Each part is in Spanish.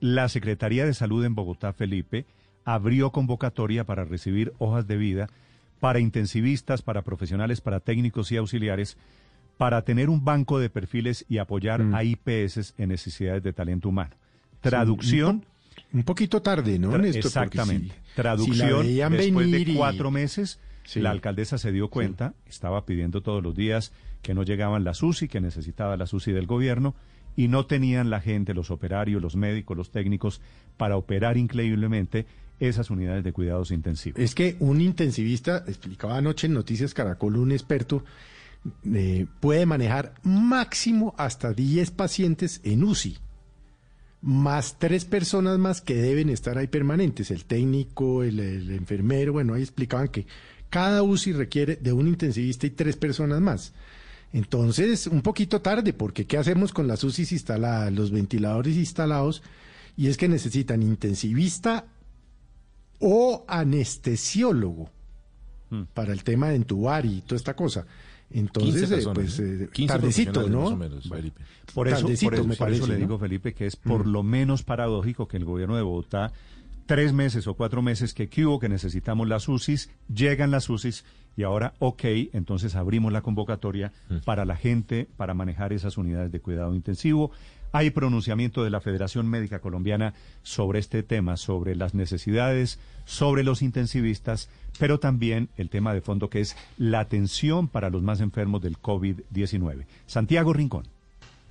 la Secretaría de Salud en Bogotá, Felipe, abrió convocatoria para recibir hojas de vida para intensivistas, para profesionales, para técnicos y auxiliares, para tener un banco de perfiles y apoyar Mm. a IPS en necesidades de talento humano. Traducción. Un poquito tarde, ¿no, Tra- Exactamente. si- Traducción, después de y- cuatro meses, Sí. la alcaldesa se dio cuenta, estaba pidiendo todos los días que no llegaban las UCI, que necesitaba la UCI del gobierno, y no tenían la gente, los operarios, los médicos, los técnicos, para operar increíblemente esas unidades de cuidados intensivos. Es que un intensivista, explicaba anoche en Noticias Caracol, un experto, eh, puede manejar máximo hasta 10 pacientes en UCI, más tres personas más que deben estar ahí permanentes, el técnico, el, el enfermero, bueno, ahí explicaban que cada UCI requiere de un intensivista y tres personas más. Entonces, un poquito tarde, porque ¿qué hacemos con las UCIs instaladas, los ventiladores instalados? Y es que necesitan intensivista o anestesiólogo Mm. para el tema de entubar y toda esta cosa. 15 Entonces, eh, personas, pues, ¿eh? eh, 15 tardecito, ¿no? más o menos, Felipe. Por eso, Tardecito, por eso, me por eso le ¿no? digo, Felipe, que es por lo menos paradójico que el gobierno de Bogotá, tres meses o cuatro meses que hubo, que necesitamos las UCIs, llegan las UCIs y ahora, ok, entonces abrimos la convocatoria para la gente, para manejar esas unidades de cuidado intensivo. Hay pronunciamiento de la Federación Médica Colombiana sobre este tema, sobre las necesidades, sobre los intensivistas, pero también el tema de fondo que es la atención para los más enfermos del COVID-19. Santiago Rincón.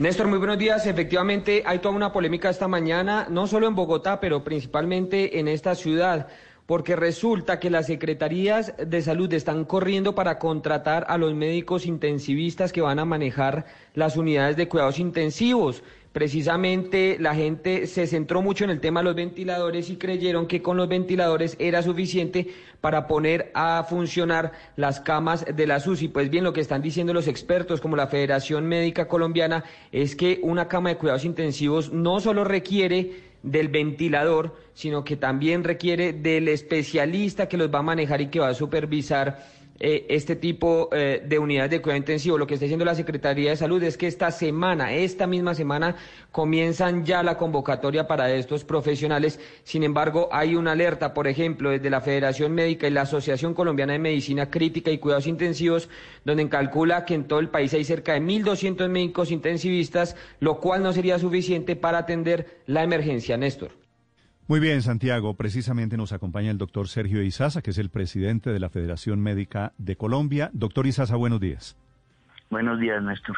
Néstor, muy buenos días. Efectivamente, hay toda una polémica esta mañana, no solo en Bogotá, pero principalmente en esta ciudad, porque resulta que las secretarías de salud están corriendo para contratar a los médicos intensivistas que van a manejar las unidades de cuidados intensivos. Precisamente la gente se centró mucho en el tema de los ventiladores y creyeron que con los ventiladores era suficiente para poner a funcionar las camas de la UCI. Pues bien, lo que están diciendo los expertos como la Federación Médica Colombiana es que una cama de cuidados intensivos no solo requiere del ventilador, sino que también requiere del especialista que los va a manejar y que va a supervisar eh, este tipo eh, de unidades de cuidado intensivo. Lo que está diciendo la Secretaría de Salud es que esta semana, esta misma semana, comienzan ya la convocatoria para estos profesionales. Sin embargo, hay una alerta, por ejemplo, desde la Federación Médica y la Asociación Colombiana de Medicina Crítica y Cuidados Intensivos, donde calcula que en todo el país hay cerca de 1.200 médicos intensivistas, lo cual no sería suficiente para atender la emergencia. Néstor. Muy bien, Santiago. Precisamente nos acompaña el doctor Sergio Izaza, que es el presidente de la Federación Médica de Colombia. Doctor Izaza, buenos días. Buenos días, Néstor.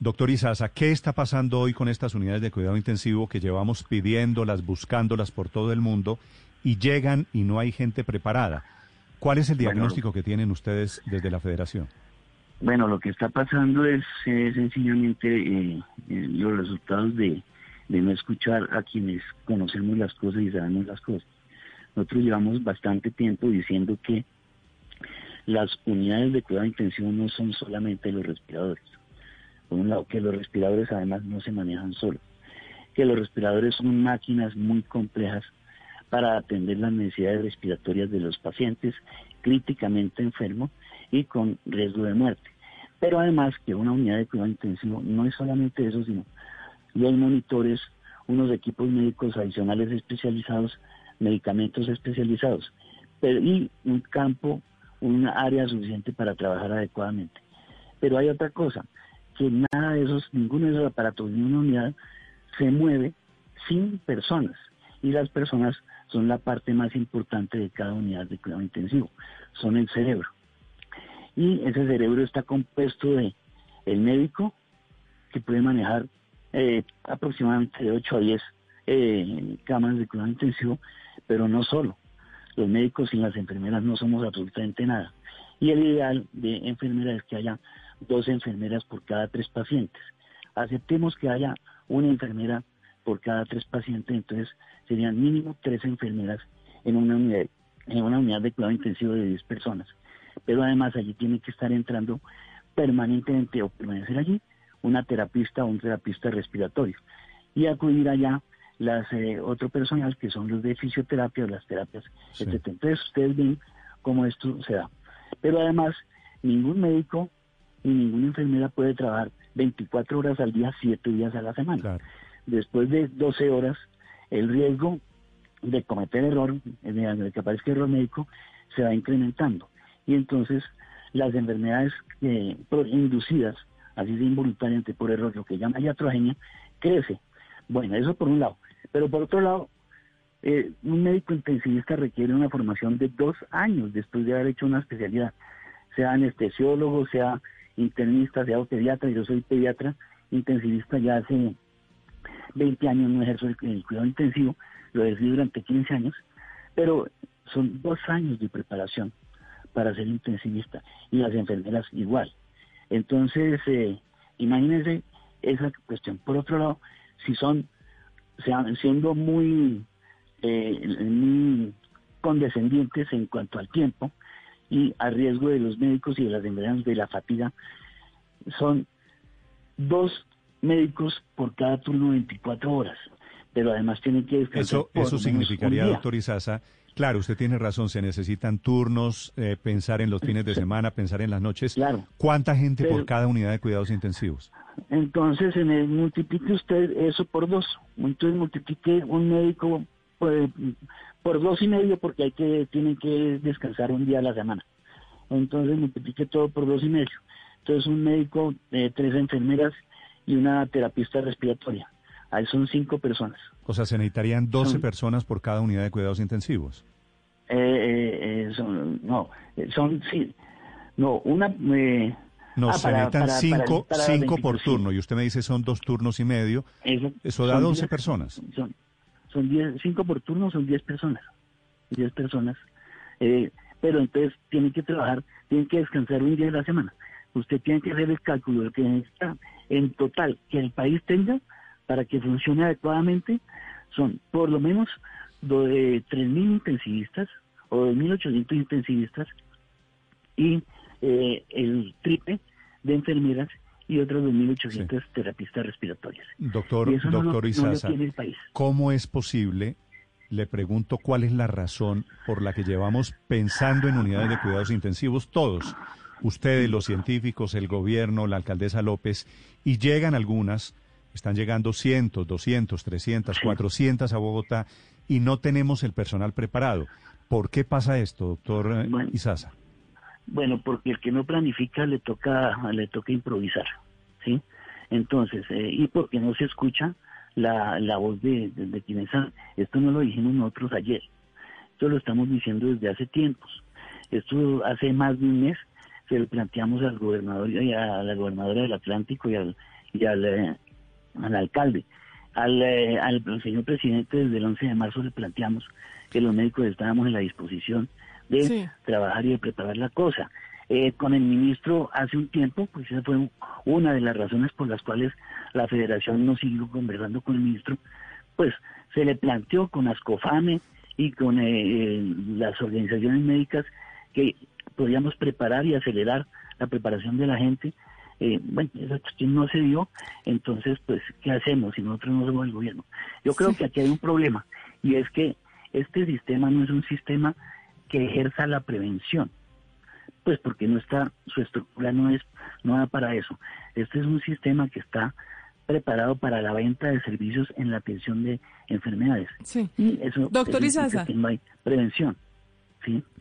Doctor Izaza, ¿qué está pasando hoy con estas unidades de cuidado intensivo que llevamos pidiéndolas, buscándolas por todo el mundo y llegan y no hay gente preparada? ¿Cuál es el Bueno, diagnóstico que tienen ustedes desde la Federación? Bueno, lo que está pasando es eh, sencillamente eh, eh, los resultados de, de no escuchar a quienes conocemos las cosas y sabemos las cosas. Nosotros llevamos bastante tiempo diciendo que las unidades de cuidado intensivo no son solamente los respiradores. Por un lado, que los respiradores además no se manejan solos, que los respiradores son máquinas muy complejas para atender las necesidades respiratorias de los pacientes críticamente enfermos y con riesgo de muerte. Pero además que una unidad de cuidado intensivo no es solamente eso, sino los monitores, unos equipos médicos adicionales especializados, medicamentos especializados, pero, y un campo, una área suficiente para trabajar adecuadamente. Pero hay otra cosa, que nada de esos, ninguno de esos aparatos, ni una unidad se mueve sin personas. Y las personas son la parte más importante de cada unidad de cuidado intensivo, son el cerebro. Y ese cerebro está compuesto de el médico, que puede manejar eh, aproximadamente de 8 a 10 eh, camas de cuidado intensivo, pero no solo. Los médicos y las enfermeras no somos absolutamente nada. Y el ideal de enfermera es que haya dos enfermeras por cada tres pacientes. Aceptemos que haya una enfermera por cada tres pacientes, entonces serían mínimo tres enfermeras en una unidad, en una unidad de cuidado intensivo de 10 personas. Pero además allí tiene que estar entrando permanentemente o permanecer allí una terapista o un terapista respiratorio y acudir allá las eh, otro personal que son los de fisioterapia o las terapias, Sí. etc. Entonces ustedes ven cómo esto se da. Pero además ningún médico ni ninguna enfermera puede trabajar 24 horas al día, 7 días a la semana. Claro. Después de 12 horas el riesgo de cometer error, de que aparezca error médico, se va incrementando. Y entonces las enfermedades eh, inducidas, así de involuntariamente por error, lo que llama iatrogenia, crece. Bueno, eso por un lado. Pero por otro lado, eh, un médico intensivista requiere una formación de dos años después de haber hecho una especialidad, sea anestesiólogo, sea internista, sea pediatra, yo soy pediatra, intensivista ya hace 20 años no ejerzo el, cuidado intensivo, lo ejercí durante 15 años, pero son dos años de preparación para ser intensivista y las enfermeras igual. Entonces, eh, imagínense esa cuestión. Por otro lado, si son, sean, siendo muy, eh, muy condescendientes en cuanto al tiempo y a riesgo de los médicos y de las enfermeras de la fatiga, son dos médicos por cada turno 24 horas, pero además tienen que descansar. Eso, eso significaría, doctor Izaza, claro, usted tiene razón, se necesitan turnos, eh, pensar en los fines de semana, pensar en las noches. Claro. ¿Cuánta gente por cada unidad de cuidados intensivos? Entonces, en el, multiplique usted eso por dos. Entonces, multiplique un médico por, por dos y medio porque hay que tienen que descansar un día a la semana. Entonces, multiplique todo por dos y medio. Entonces, un médico, eh, tres enfermeras y una terapista respiratoria. Ahí son cinco personas. O sea, se necesitarían 12 personas por cada unidad de cuidados intensivos. Eh, eh, eh son, no, eh, son, sí, no, una... no, ah, se necesitan cinco, cinco por turno, y usted me dice son dos turnos y medio. Eso, da 12 personas. Son, son diez, cinco por turno, son 10 personas. 10 personas. pero entonces tienen que trabajar, tienen que descansar un día de la semana usted tiene que hacer el cálculo de que necesita en total que el país tenga para que funcione adecuadamente, son por lo menos de 3.000 intensivistas o 2.800 intensivistas y eh, el triple de enfermeras y otras 2.800 terapistas respiratorias. Doctor, doctor Isaza, ¿cómo es posible le pregunto cuál es la razón por la que llevamos pensando en unidades de cuidados intensivos todos, ustedes, los científicos, el gobierno, la alcaldesa López, y llegan algunas, están llegando cientos, doscientos, trescientas, cuatrocientas a Bogotá y no tenemos el personal preparado. ¿Por qué pasa esto, doctor eh, bueno, Isaza? Bueno, porque el que no planifica le toca, le toca improvisar, ¿sí? Entonces, eh, y porque no se escucha la, la voz de, de, quienes Esto no lo dijimos nosotros ayer, esto lo estamos diciendo desde hace tiempos. Esto hace más de un mes que le planteamos al gobernador y a la gobernadora del Atlántico y al, y al, eh, alcalde. Al, eh, al señor presidente desde el 11 de marzo le planteamos que los médicos estábamos en la disposición de trabajar y de preparar la cosa. Eh, con el ministro hace un tiempo, pues esa fue una de las razones por las cuales la federación no siguió conversando con el ministro, pues se le planteó con ASCOFAME y con las organizaciones médicas que podíamos preparar y acelerar la preparación de la gente. Eh, bueno, esa cuestión no se dio, entonces, pues, ¿qué hacemos si nosotros no somos el gobierno? Yo creo que aquí hay un problema, y es que este sistema no es un sistema que ejerza la prevención, pues porque no está, su estructura no es, no da para eso. Este es un sistema que está preparado para la venta de servicios en la atención de enfermedades. Sí. Y eso Doctor no hay prevención.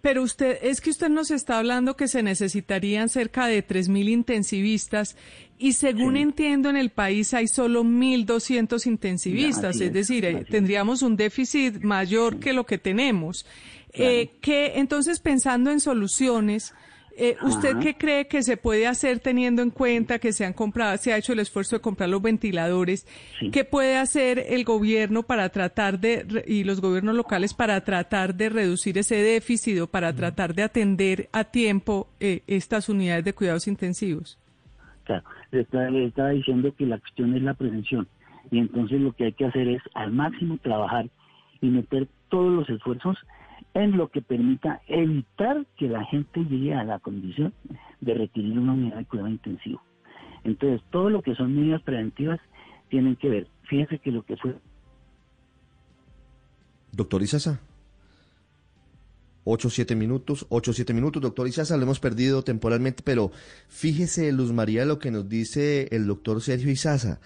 Pero usted, es que usted nos está hablando que se necesitarían cerca de 3.000 intensivistas y según entiendo en el país hay solo 1.200 intensivistas, es, decir, eh, tendríamos un déficit mayor que lo que tenemos. Eh, que entonces pensando en soluciones, eh, ¿Usted qué cree que se puede hacer teniendo en cuenta que se han comprado, se ha hecho el esfuerzo de comprar los ventiladores? ¿Qué puede hacer el gobierno para tratar de, y los gobiernos locales para tratar de reducir ese déficit o para tratar de atender a tiempo eh, estas unidades de cuidados intensivos? Claro, le estaba diciendo que la cuestión es la prevención y entonces lo que hay que hacer es al máximo trabajar y meter todos los esfuerzos en lo que permita evitar que la gente llegue a la condición de requerir una unidad de cuidado intensivo. Entonces, todo lo que son medidas preventivas tienen que ver. Fíjense que lo que fue... Doctor Isaza. 8 7 minutos, 8 7 minutos, doctor Isaza, lo hemos perdido temporalmente, pero fíjese, Luz María, lo que nos dice el doctor Sergio Isaza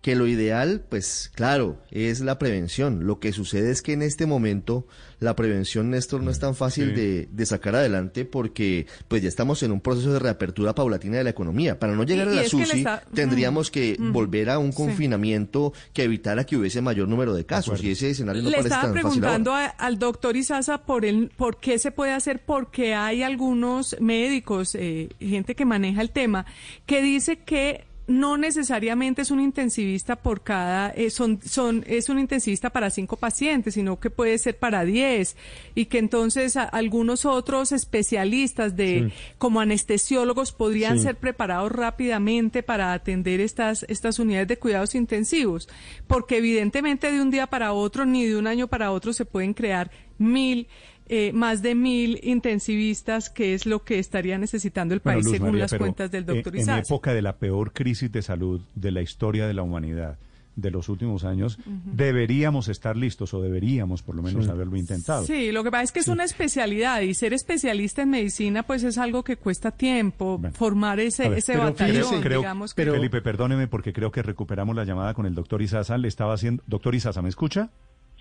que lo ideal, pues claro, es la prevención. Lo que sucede es que en este momento la prevención, Néstor, no es tan fácil de, de, sacar adelante porque pues ya estamos en un proceso de reapertura paulatina de la economía. Para no llegar a la SUSI tendríamos que volver a un confinamiento que evitara que hubiese mayor número de casos. y ese escenario no Le parece estaba tan preguntando fácil al doctor Isaza por, el, por qué se puede hacer, porque hay algunos médicos, eh, gente que maneja el tema, que dice que no necesariamente es un intensivista por cada, eh, son, son, es un intensivista para cinco pacientes, sino que puede ser para diez. Y que entonces algunos otros especialistas de, como anestesiólogos podrían ser preparados rápidamente para atender estas, estas unidades de cuidados intensivos, porque evidentemente de un día para otro ni de un año para otro se pueden crear mil eh, más de mil intensivistas, que es lo que estaría necesitando el país según las cuentas del doctor eh, En época de la peor crisis de salud de la historia de la humanidad de los últimos años, deberíamos estar listos o deberíamos por lo menos haberlo intentado. Sí, lo que pasa es que es una especialidad y ser especialista en medicina pues es algo que cuesta tiempo, formar ese, ese batallón, digamos. Pero, Felipe, perdóneme porque creo que recuperamos la llamada con el doctor Isaza. Le estaba haciendo... Doctor Isaza, ¿me escucha?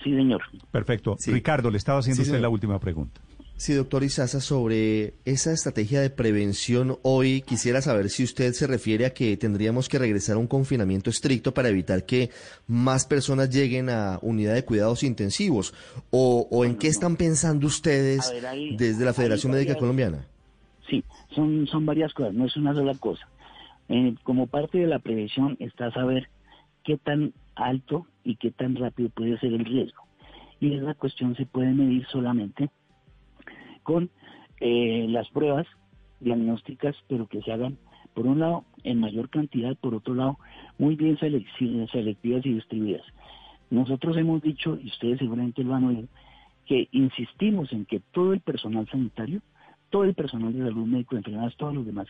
Sí, señor. Perfecto. Ricardo, le estaba haciendo usted la última pregunta. Sí, doctor Isaza, sobre esa estrategia de prevención hoy, quisiera saber si usted se refiere a que tendríamos que regresar a un confinamiento estricto para evitar que más personas lleguen a unidad de cuidados intensivos, o, en qué están pensando ustedes desde la Federación Médica Colombiana. Sí, son, son varias cosas, no es una sola cosa. Eh, como parte de la prevención está saber qué tan alto y qué tan rápido puede ser el riesgo. Y esa cuestión se puede medir solamente con eh, las pruebas diagnósticas, pero que se hagan, por un lado, en mayor cantidad, por otro lado, muy bien selectivas y distribuidas. Nosotros hemos dicho, y ustedes seguramente lo han oído, que insistimos en que todo el personal sanitario, todo el personal de salud médico, enfermedades, todos los demás,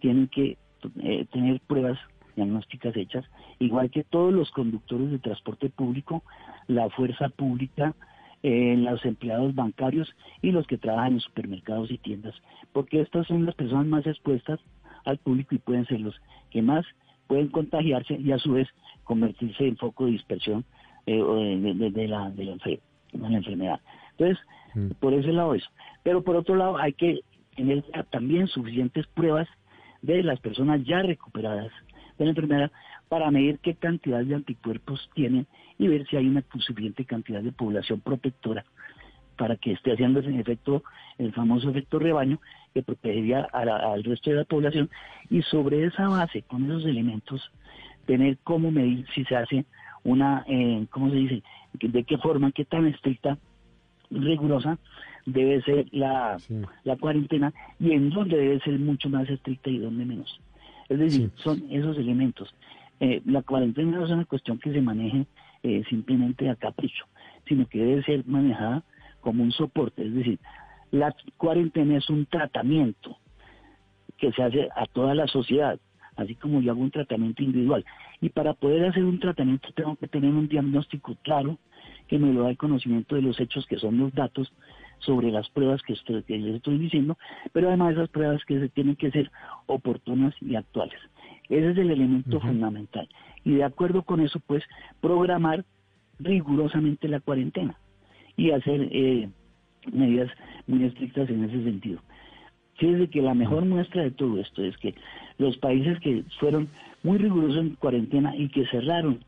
tienen que eh, tener pruebas diagnósticas hechas, igual que todos los conductores de transporte público, la fuerza pública, eh, los empleados bancarios y los que trabajan en supermercados y tiendas, porque estas son las personas más expuestas al público y pueden ser los que más pueden contagiarse y a su vez convertirse en foco de dispersión eh, de, la, de, la, enfermedad. Entonces, mm. por ese lado eso. Pero por otro lado, hay que tener también suficientes pruebas de las personas ya recuperadas de la enfermedad para medir qué cantidad de anticuerpos tienen y ver si hay una suficiente cantidad de población protectora para que esté haciendo ese efecto, el famoso efecto rebaño, que protegería al resto de la población. Y sobre esa base, con esos elementos, tener cómo medir si se hace una, eh, ¿cómo se dice? De qué forma, qué tan estricta, rigurosa debe ser la, la cuarentena y en dónde debe ser mucho más estricta y dónde menos. Es decir, son esos elementos. Eh, la cuarentena no es una cuestión que se maneje eh, simplemente a capricho, sino que debe ser manejada como un soporte. Es decir, la cuarentena es un tratamiento que se hace a toda la sociedad, así como yo hago un tratamiento individual. Y para poder hacer un tratamiento tengo que tener un diagnóstico claro que me lo da el conocimiento de los hechos que son los datos sobre las pruebas que, les estoy diciendo, pero además esas pruebas que se tienen que ser oportunas y actuales. Ese es el elemento fundamental. Y de acuerdo con eso, pues, programar rigurosamente la cuarentena y hacer eh, medidas muy estrictas en ese sentido. Fíjense que la mejor muestra de todo esto es que los países que fueron muy rigurosos en cuarentena y que cerraron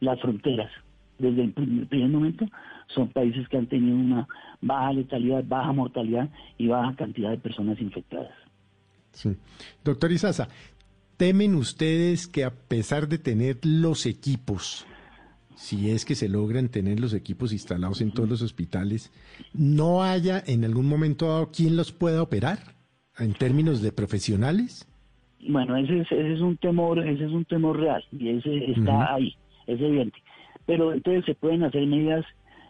las fronteras desde el primer momento son países que han tenido una baja letalidad, baja mortalidad y baja cantidad de personas infectadas. Sí. Doctor Isaza, ¿temen ustedes que a pesar de tener los equipos, si es que se logran tener los equipos instalados en todos los hospitales, no haya en algún momento dado quien los pueda operar en términos de profesionales? Bueno, ese es, ese es un temor, ese es un temor real y ese está ahí, es evidente. Pero entonces se pueden hacer medidas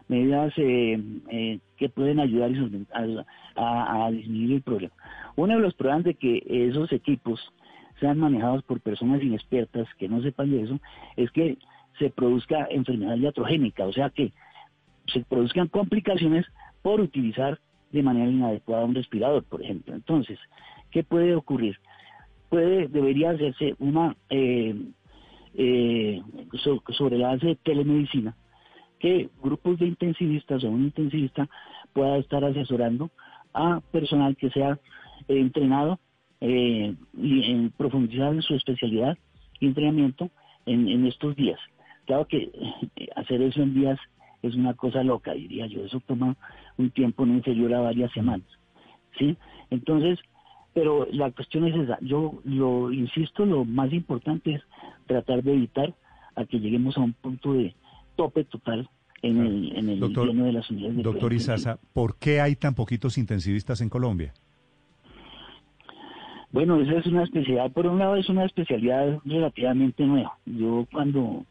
medidas eh, eh, que pueden ayudar a, disminuir el problema. Uno de los problemas de que esos equipos sean manejados por personas inexpertas que no sepan de eso es que se produzca enfermedad iatrogénica, o sea que se produzcan complicaciones por utilizar de manera inadecuada un respirador, por ejemplo. Entonces, ¿qué puede ocurrir? Puede, debería hacerse una eh, eh, sobre la base de telemedicina, que grupos de intensivistas o un intensivista pueda estar asesorando a personal que sea entrenado eh, y en profundizar en su especialidad y entrenamiento en, estos días. Claro que eh, hacer eso en días es una cosa loca, diría yo. Eso toma un tiempo no inferior a varias semanas. ¿sí? Entonces, pero la cuestión es esa. Yo lo insisto, lo más importante es tratar de evitar a que lleguemos a un punto de tope total en el, en el doctor, de las unidades de Doctor Isaza, ¿por qué hay tan poquitos intensivistas en Colombia? Bueno, esa es una especialidad. Por un lado, es una especialidad relativamente nueva. Yo cuando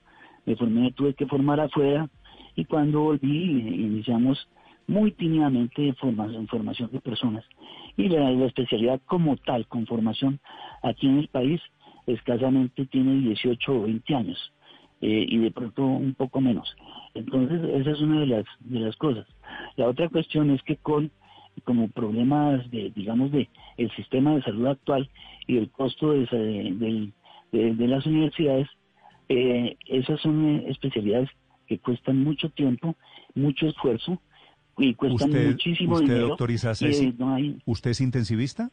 me formé tuve que formar afuera y cuando volví iniciamos muy tímidamente formación, formación de personas. Y la, especialidad como tal, con formación aquí en el país, escasamente tiene 18 o 20 años. Eh, y de pronto un poco menos. Entonces, esa es una de las, de las cosas. La otra cuestión es que con como problemas de, digamos, de el sistema de salud actual y el costo de, de, las universidades, eh, esas son eh, especialidades que cuestan mucho tiempo, mucho esfuerzo y cuestan muchísimo usted, dinero. Doctor ¿Usted es intensivista?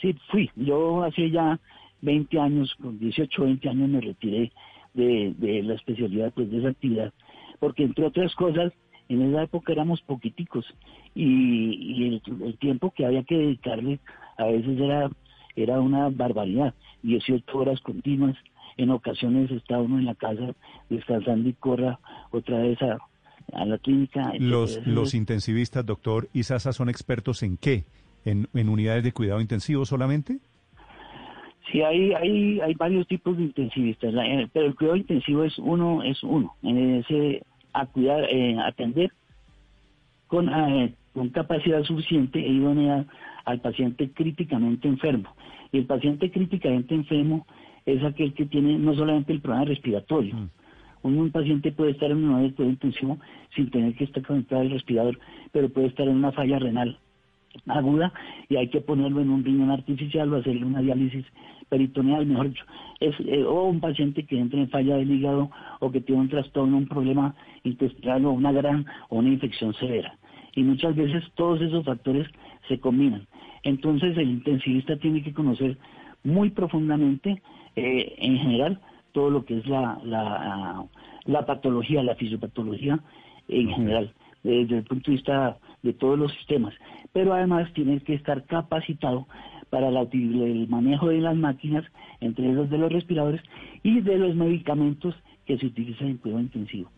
Sí, fui. Yo hace ya 20 años, con 18, 20 años me retiré de, de la especialidad, pues de esa actividad, porque entre otras cosas, en esa época éramos poquiticos y, el, tiempo que había que dedicarle a veces era, era una barbaridad, 18 horas continuas, en ocasiones está uno en la casa descansando y corra otra vez a, la clínica. Los, los intensivistas, doctor Isasa, son expertos en qué? ¿En, ¿En unidades de cuidado intensivo solamente? Sí, hay, hay, hay varios tipos de intensivistas, eh, pero el cuidado intensivo es uno, es uno, en ese a cuidar, eh, atender con, eh, con capacidad suficiente e idónea al paciente críticamente enfermo. Y el paciente críticamente enfermo es aquel que tiene no solamente el problema respiratorio. Mm. Un, paciente puede estar en un cuidado intensivo sin tener que estar conectado al respirador, pero puede estar en una falla renal aguda y hay que ponerlo en un riñón artificial o hacerle una diálisis peritoneal, mejor dicho, es, eh, o un paciente que entra en falla del hígado o que tiene un trastorno, un problema intestinal o una gran o una infección severa. Y muchas veces todos esos factores se combinan. Entonces el intensivista tiene que conocer muy profundamente, eh, en general, todo lo que es la, la, la patología, la fisiopatología en general, desde el punto de vista de todos los sistemas. Pero además tiene que estar capacitado para el manejo de las máquinas, entre esos de los respiradores y de los medicamentos que se utilizan en cuidado intensivo,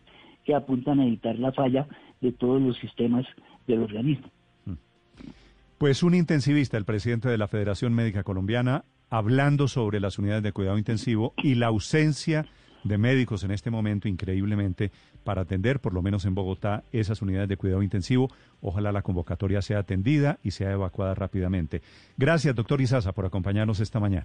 que apuntan a evitar la falla de todos los sistemas del organismo. Pues un intensivista, el presidente de la Federación Médica Colombiana, hablando sobre las unidades de cuidado intensivo y la ausencia de médicos en este momento, increíblemente, para atender, por lo menos en Bogotá, esas unidades de cuidado intensivo. Ojalá la convocatoria sea atendida y sea evacuada rápidamente. Gracias, doctor Izaza, por acompañarnos esta mañana.